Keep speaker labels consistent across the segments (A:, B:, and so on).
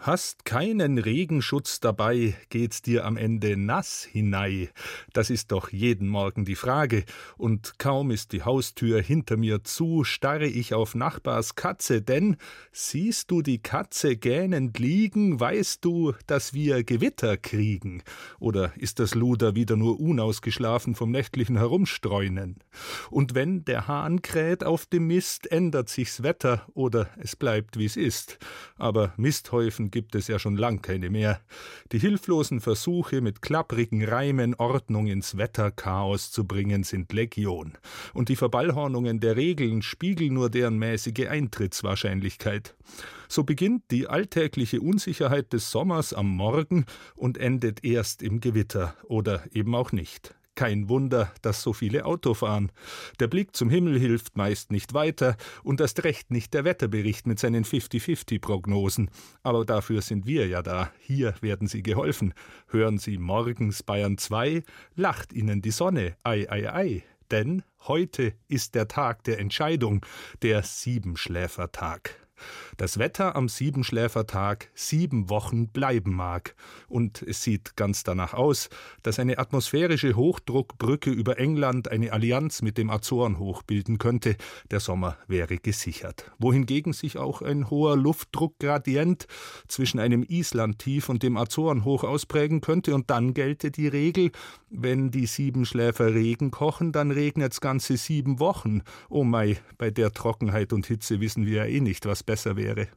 A: Hast keinen Regenschutz dabei, geht's dir am Ende nass hinein. Das ist doch jeden Morgen die Frage. Und kaum ist die Haustür hinter mir zu, starre ich auf Nachbars Katze, denn siehst du die Katze gähnend liegen, weißt du, dass wir Gewitter kriegen. Oder ist das Luder wieder nur unausgeschlafen vom nächtlichen Herumstreunen? Und wenn der Hahn kräht auf dem Mist, ändert sich's Wetter oder es bleibt wie's ist. Aber Misthäufen gibt es ja schon lang keine mehr. Die hilflosen Versuche, mit klapprigen Reimen Ordnung ins Wetterchaos zu bringen, sind Legion. Und die Verballhornungen der Regeln spiegeln nur deren mäßige Eintrittswahrscheinlichkeit. So beginnt die alltägliche Unsicherheit des Sommers am Morgen und endet erst im Gewitter oder eben auch nicht. Kein Wunder, dass so viele Auto fahren. Der Blick zum Himmel hilft meist nicht weiter und erst recht nicht der Wetterbericht mit seinen 50-50-Prognosen. Aber dafür sind wir ja da. Hier werden Sie geholfen. Hören Sie morgens Bayern 2, lacht Ihnen die Sonne. Ei, ei, ei. Denn heute ist der Tag der Entscheidung, der Siebenschläfertag das Wetter am Siebenschläfertag sieben Wochen bleiben mag. Und es sieht ganz danach aus, dass eine atmosphärische Hochdruckbrücke über England eine Allianz mit dem Azorenhoch bilden könnte. Der Sommer wäre gesichert. Wohingegen sich auch ein hoher Luftdruckgradient zwischen einem Islandtief und dem Azorenhoch ausprägen könnte. Und dann gelte die Regel, wenn die Siebenschläfer Regen kochen, dann regnet's ganze sieben Wochen. Oh mei, bei der Trockenheit und Hitze wissen wir ja eh nicht, was besser wäre.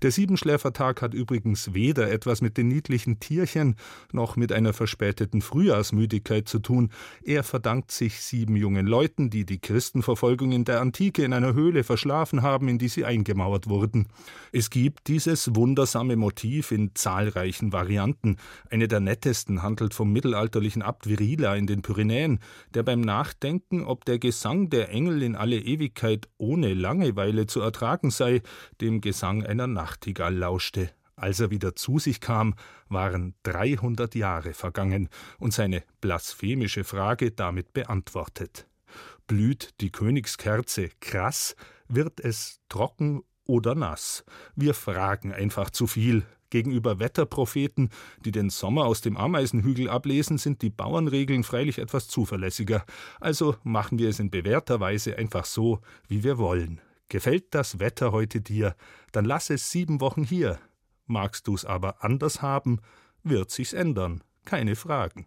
A: Der Siebenschläfertag hat übrigens weder etwas mit den niedlichen Tierchen noch mit einer verspäteten Frühjahrsmüdigkeit zu tun. Er verdankt sich sieben jungen Leuten, die die Christenverfolgung in der Antike in einer Höhle verschlafen haben, in die sie eingemauert wurden. Es gibt dieses wundersame Motiv in zahlreichen Varianten. Eine der nettesten handelt vom mittelalterlichen Abt Virila in den Pyrenäen, der beim Nachdenken, ob der Gesang der Engel in alle Ewigkeit ohne Langeweile zu ertragen sei, dem Gesang einer Nachtigall lauschte. Als er wieder zu sich kam, waren dreihundert Jahre vergangen und seine blasphemische Frage damit beantwortet. Blüht die Königskerze krass, wird es trocken oder nass? Wir fragen einfach zu viel. Gegenüber Wetterpropheten, die den Sommer aus dem Ameisenhügel ablesen, sind die Bauernregeln freilich etwas zuverlässiger. Also machen wir es in bewährter Weise einfach so, wie wir wollen. Gefällt das Wetter heute dir, dann lass es sieben Wochen hier. Magst du's aber anders haben, wird sich's ändern, keine Fragen.